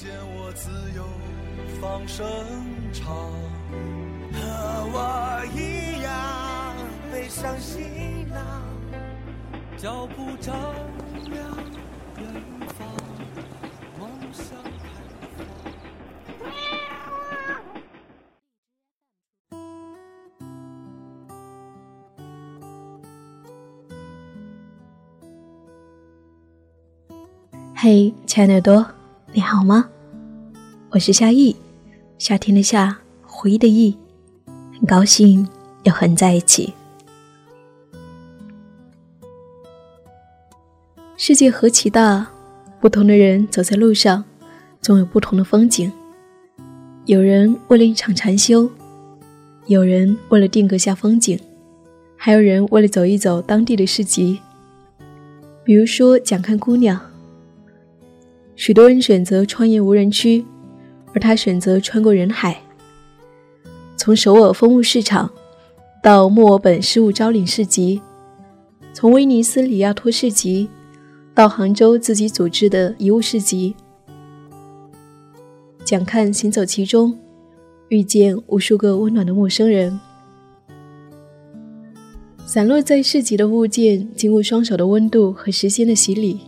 见我自由放声唱，和我一样背上行囊，脚步丈量。嘿，亲爱的耳朵，你好吗？我是夏意，夏天的夏，回忆的忆，很高兴又和你在一起。世界何其大，不同的人走在路上，总有不同的风景。有人为了一场禅修，有人为了定格下风景，还有人为了走一走当地的市集。比如说，讲看姑娘。许多人选择穿越无人区，而他选择穿过人海。从首尔风物市场，到墨尔本失物招领市集，从威尼斯里亚托市集，到杭州自己组织的遗物市集，蒋看行走其中，遇见无数个温暖的陌生人。散落在市集的物件，经过双手的温度和时间的洗礼。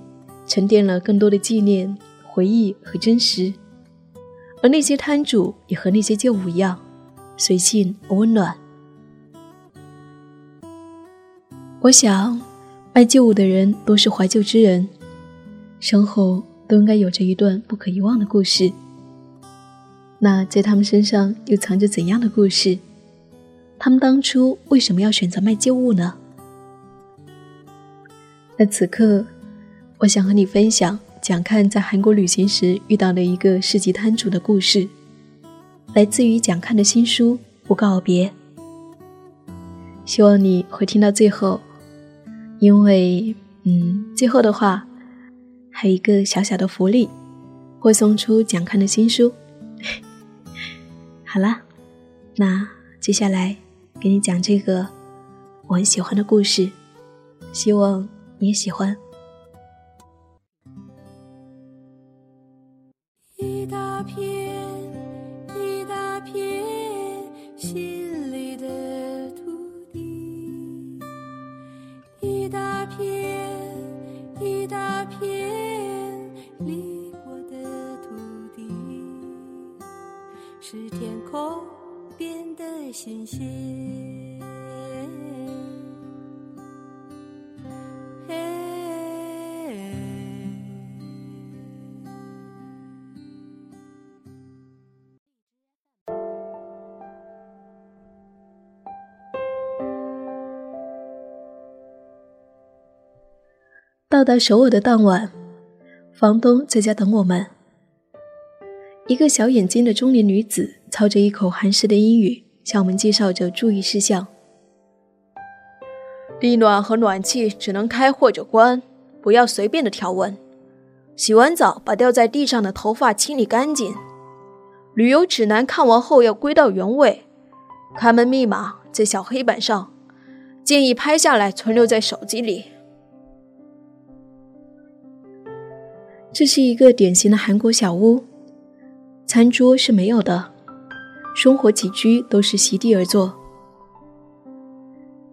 沉淀了更多的纪念、回忆和真实，而那些摊主也和那些旧物一样，随性而温暖。我想，卖旧物的人都是怀旧之人，身后都应该有着一段不可遗忘的故事。那在他们身上又藏着怎样的故事？他们当初为什么要选择卖旧物呢？那此刻。我想和你分享蒋看在韩国旅行时遇到的一个市集摊主的故事，来自于蒋看的新书《不告别》。希望你会听到最后，因为，嗯，最后的话还有一个小小的福利，会送出蒋看的新书。好了，那接下来给你讲这个我很喜欢的故事，希望你也喜欢。新鲜。到达首尔的当晚，房东在家等我们。一个小眼睛的中年女子操着一口韩式的英语。向我们介绍着注意事项：地暖和暖气只能开或者关，不要随便的调温。洗完澡把掉在地上的头发清理干净。旅游指南看完后要归到原位。开门密码在小黑板上，建议拍下来存留在手机里。这是一个典型的韩国小屋，餐桌是没有的。生活起居都是席地而坐，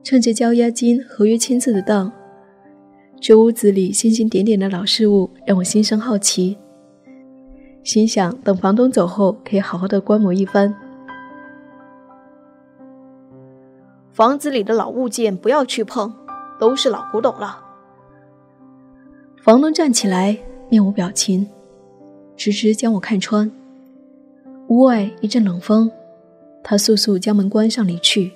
趁着交押金合约签字的当，这屋子里星星点点的老事物让我心生好奇，心想等房东走后可以好好的观摩一番。房子里的老物件不要去碰，都是老古董了。房东站起来，面无表情，直直将我看穿。屋外一阵冷风，他速速将门关上离去，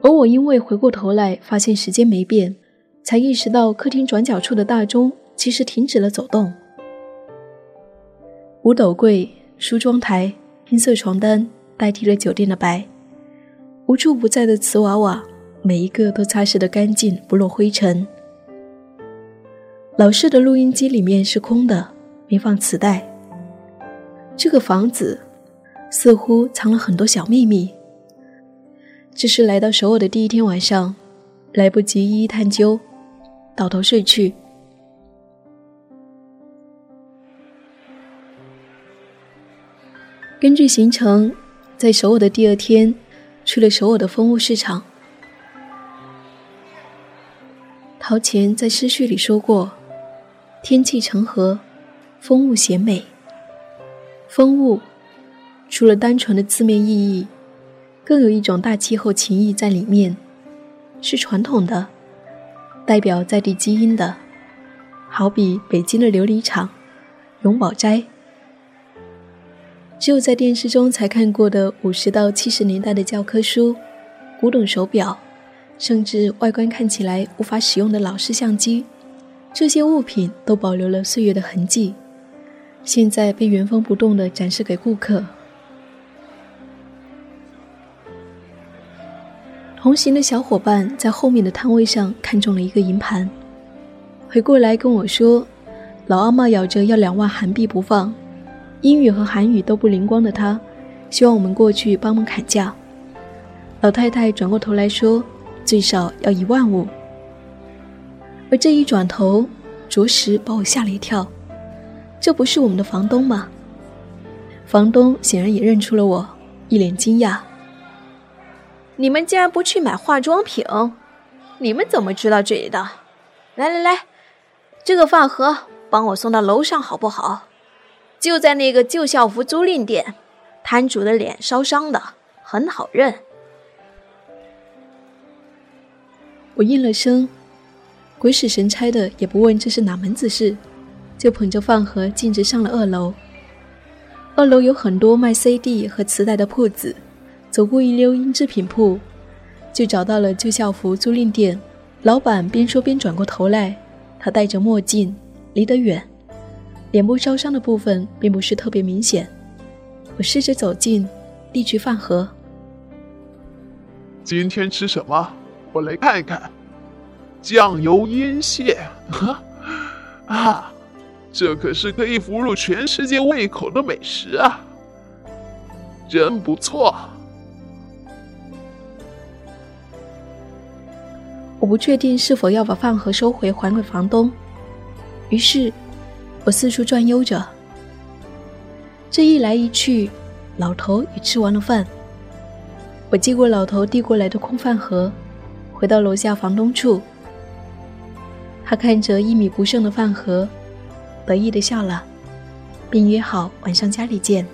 而我因为回过头来发现时间没变，才意识到客厅转角处的大钟其实停止了走动。五斗柜、梳妆台、拼色床单代替了酒店的白，无处不在的瓷娃娃，每一个都擦拭得干净，不落灰尘。老式的录音机里面是空的，没放磁带。这个房子似乎藏了很多小秘密。这是来到首尔的第一天晚上，来不及一一探究，倒头睡去。根据行程，在首尔的第二天，去了首尔的风物市场。陶潜在诗序里说过：“天气成和，风物显美。”风物除了单纯的字面意义，更有一种大气候情谊在里面，是传统的，代表在地基因的，好比北京的琉璃厂、永宝斋。只有在电视中才看过的五十到七十年代的教科书、古董手表，甚至外观看起来无法使用的老式相机，这些物品都保留了岁月的痕迹，现在被原封不动地展示给顾客。同行的小伙伴在后面的摊位上看中了一个银盘，回过来跟我说：“老阿妈咬着要两万韩币不放。”英语和韩语都不灵光的他，希望我们过去帮忙砍价。老太太转过头来说：“最少要一万五。”而这一转头，着实把我吓了一跳。这不是我们的房东吗？房东显然也认出了我，一脸惊讶：“你们竟然不去买化妆品？你们怎么知道这里的？来来来，这个饭盒帮我送到楼上好不好？”就在那个旧校服租赁店，摊主的脸烧伤的，很好认。我应了声，鬼使神差的也不问这是哪门子事，就捧着饭盒径直上了二楼。二楼有很多卖 CD 和磁带的铺子，走过一溜音制品铺，就找到了旧校服租赁店。老板边说边转过头来，他戴着墨镜，离得远。脸部烧伤的部分并不是特别明显，我试着走近，递去饭盒。今天吃什么？我来看一看。酱油腌蟹，啊，这可是可以俘虏全世界胃口的美食啊！真不错。我不确定是否要把饭盒收回还给房东，于是。我四处转悠着，这一来一去，老头也吃完了饭。我接过老头递过来的空饭盒，回到楼下房东处。他看着一米不剩的饭盒，得意的笑了，并约好晚上家里见。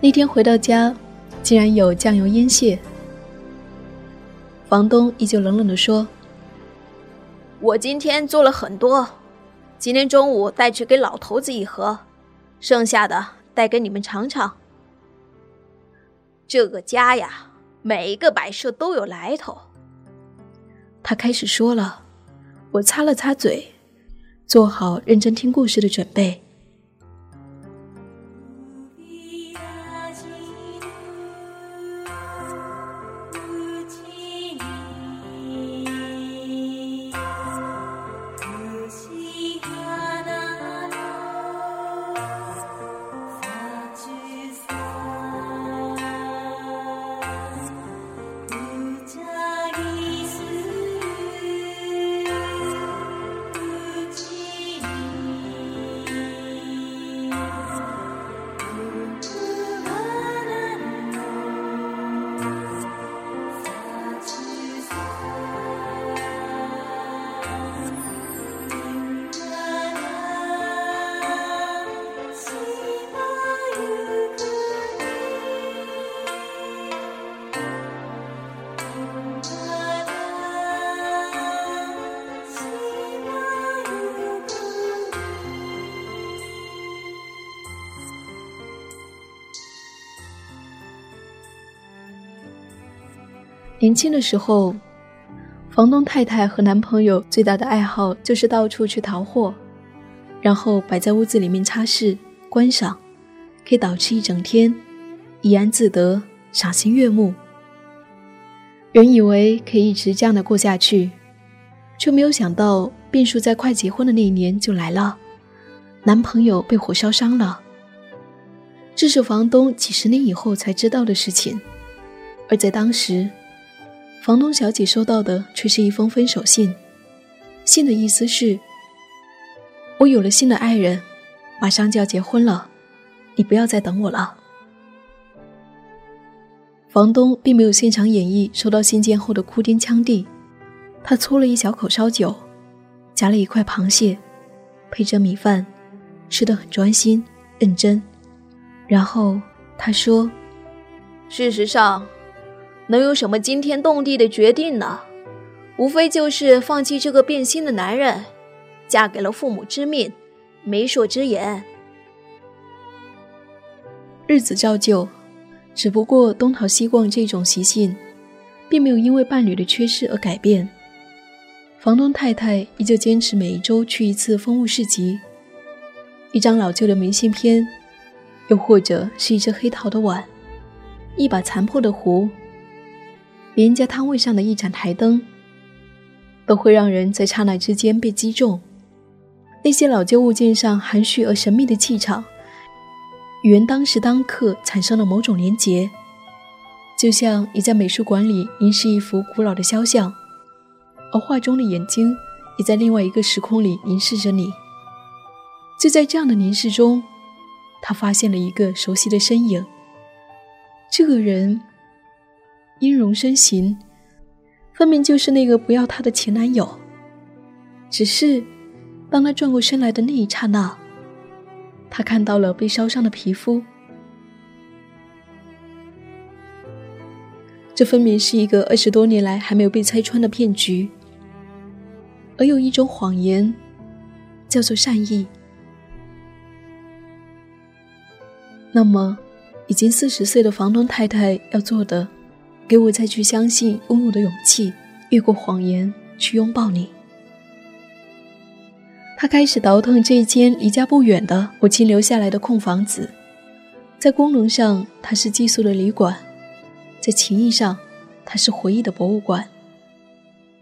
那天回到家，竟然有酱油腌蟹。房东依旧冷冷的说。我今天做了很多，今天中午带去给老头子一盒，剩下的带给你们尝尝。这个家呀，每一个摆设都有来头。他开始说了，我擦了擦嘴，做好认真听故事的准备。年轻的时候，房东太太和男朋友最大的爱好就是到处去淘货，然后摆在屋子里面擦拭、观赏，可以倒吃一整天，怡然自得，赏心悦目。原以为可以一直这样的过下去，却没有想到变数在快结婚的那一年就来了，男朋友被火烧伤了。这是房东几十年以后才知道的事情，而在当时，房东小姐收到的却是一封分手信，信的意思是。我有了新的爱人，马上就要结婚了，你不要再等我了。房东并没有现场演绎收到信件后的哭天抢地，他搓了一小口烧酒，夹了一块螃蟹，配着米饭，吃得很专心认真。然后他说：“事实上，能有什么惊天动地的决定呢？无非就是放弃这个变心的男人。”嫁给了父母之命，媒妁之言。日子照旧，只不过东逃西逛这种习性，并没有因为伴侣的缺失而改变。房东太太依旧坚持每一周去一次风物市集。一张老旧的明信片，又或者是一只黑陶的碗，一把残破的壶，连家摊位上的一盏台灯，都会让人在刹那之间被击中。那些老旧物件上含蓄而神秘的气场，与人当时当刻产生了某种连结，就像你在美术馆里凝视一幅古老的肖像，而画中的眼睛也在另外一个时空里凝视着你。就在这样的凝视中，他发现了一个熟悉的身影。这个人，音容身形，分明就是那个不要她的前男友，只是。当他转过身来的那一刹那，他看到了被烧伤的皮肤。这分明是一个二十多年来还没有被拆穿的骗局。而有一种谎言，叫做善意。那么，已经四十岁的房东太太要做的，给我再去相信、拥有的勇气，越过谎言去拥抱你。他开始倒腾这间离家不远的母亲留下来的空房子，在功能上它是寄宿的旅馆，在情谊上它是回忆的博物馆。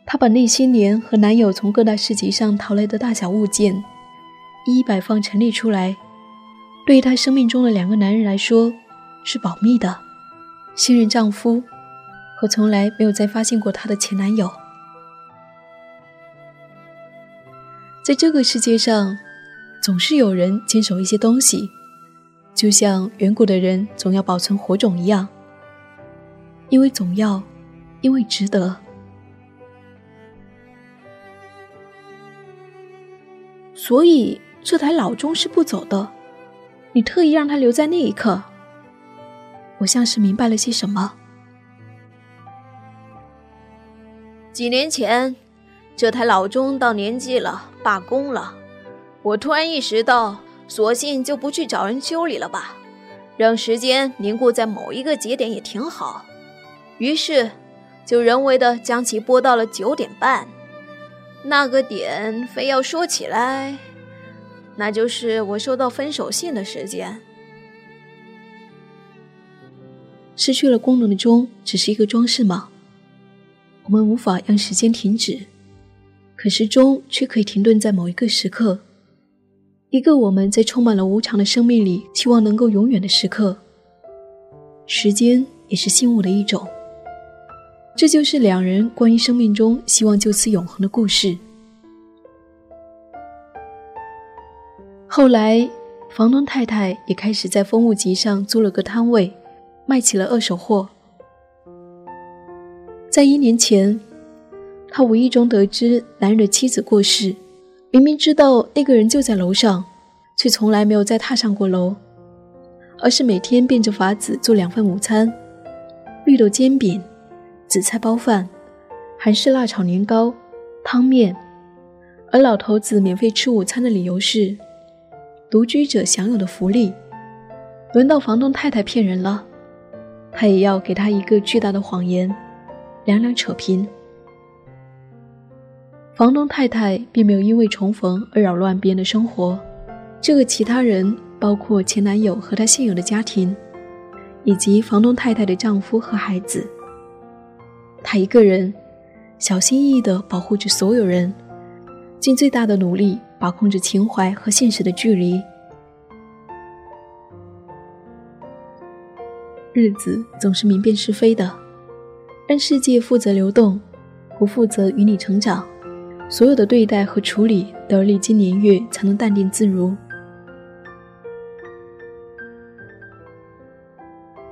他把那些年和男友从各大市集上淘来的大小物件一一摆放陈列出来，对于他生命中的两个男人来说是保密的，现任丈夫我从来没有再发现过她的前男友。在这个世界上，总是有人坚守一些东西，就像远古的人总要保存火种一样，因为总要，因为值得。所以这台老钟是不走的，你特意让它留在那一刻。我像是明白了些什么。几年前。这台老钟到年纪了，罢工了。我突然意识到，索性就不去找人修理了吧，让时间凝固在某一个节点也挺好。于是，就人为的将其拨到了九点半。那个点非要说起来，那就是我收到分手信的时间。失去了功能的钟只是一个装饰吗？我们无法让时间停止。可时钟却可以停顿在某一个时刻，一个我们在充满了无常的生命里期望能够永远的时刻。时间也是信物的一种。这就是两人关于生命中希望就此永恒的故事。后来，房东太太也开始在风物集上租了个摊位，卖起了二手货。在一年前。他无意中得知男人的妻子过世，明明知道那个人就在楼上，却从来没有再踏上过楼，而是每天变着法子做两份午餐：绿豆煎饼、紫菜包饭、韩式辣炒年糕、汤面。而老头子免费吃午餐的理由是独居者享有的福利。轮到房东太太骗人了，他也要给他一个巨大的谎言，两两扯平。房东太太并没有因为重逢而扰乱别人的生活，这个其他人包括前男友和他现有的家庭，以及房东太太的丈夫和孩子。他一个人小心翼翼地保护着所有人，尽最大的努力把控着情怀和现实的距离。日子总是明辨是非的，让世界负责流动，不负责与你成长。所有的对待和处理都要历经年月才能淡定自如。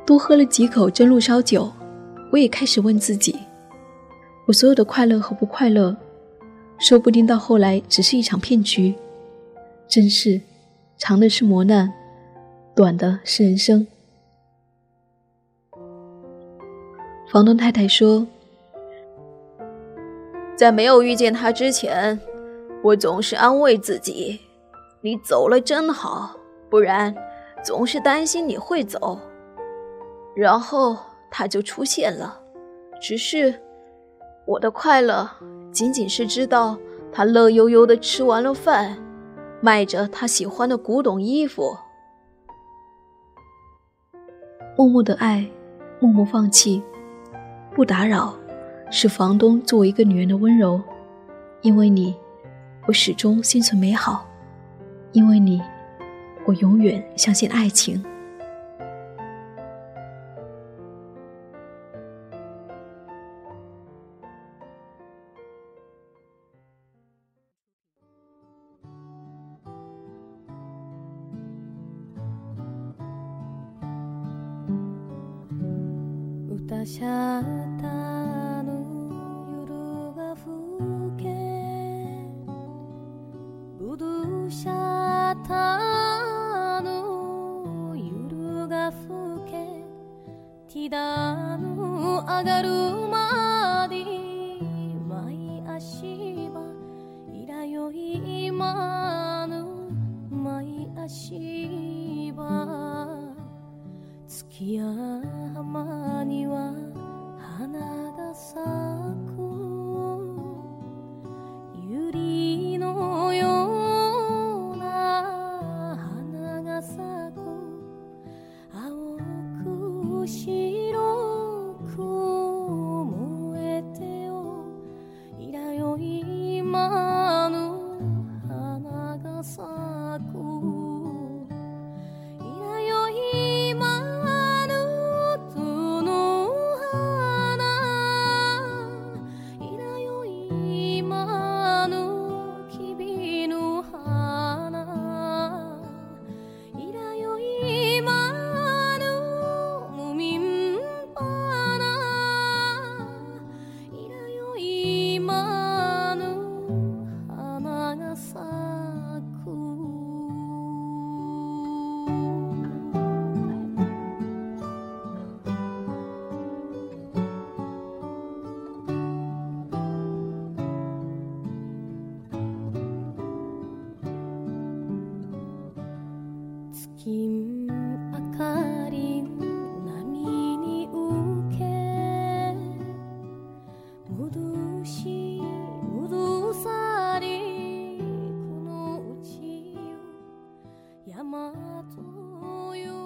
多喝了几口真露烧酒，我也开始问自己：我所有的快乐和不快乐，说不定到后来只是一场骗局。真是，长的是磨难，短的是人生。房东太太说。在没有遇见他之前，我总是安慰自己：“你走了真好，不然总是担心你会走。”然后他就出现了，只是我的快乐仅仅是知道他乐悠悠的吃完了饭，卖着他喜欢的古董衣服，默默的爱，默默放弃，不打扰。是房东作为一个女人的温柔，因为你，我始终心存美好；因为你，我永远相信爱情。浜には花が咲く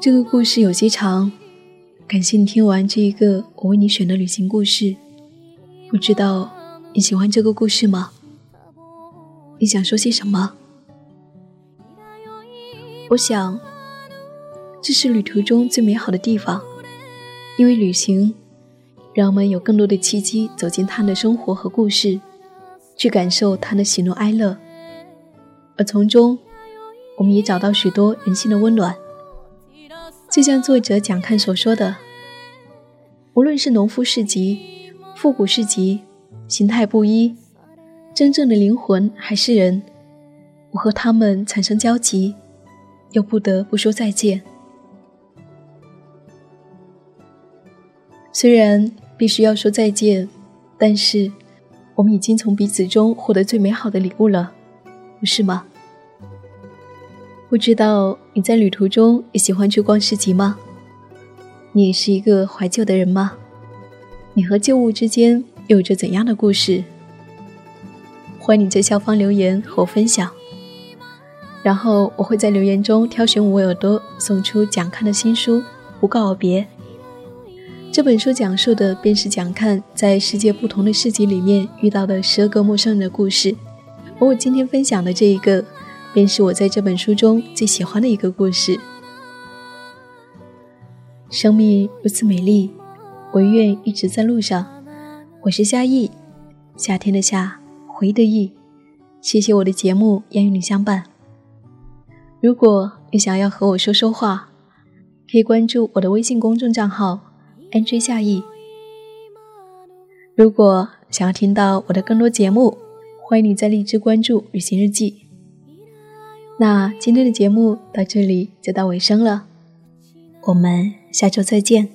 这个故事有些长，感谢你听完这一个我为你选的旅行故事。不知道你喜欢这个故事吗？你想说些什么？我想，这是旅途中最美好的地方，因为旅行让我们有更多的契机走进他的生活和故事，去感受他的喜怒哀乐，而从中，我们也找到许多人性的温暖。就像作者蒋看所说的，无论是农夫市集、复古市集，形态不一，真正的灵魂还是人。我和他们产生交集，又不得不说再见。虽然必须要说再见，但是我们已经从彼此中获得最美好的礼物了，不是吗？不知道你在旅途中也喜欢去逛市集吗？你是一个怀旧的人吗？你和旧物之间有着怎样的故事？欢迎你在下方留言和我分享。然后我会在留言中挑选五位耳朵，送出蒋看的新书《不告而别》。这本书讲述的便是蒋看在世界不同的市集里面遇到的十二个陌生人的故事。而我今天分享的这一个，便是我在这本书中最喜欢的一个故事。生命如此美丽，我愿一直在路上。我是夏意，夏天的夏，回忆的忆。谢谢我的节目愿与你相伴。如果你想要和我说说话，可以关注我的微信公众账号 “nj 夏意”。如果想要听到我的更多节目，欢迎你在荔枝关注“旅行日记”。那今天的节目到这里就到尾声了，我们下周再见。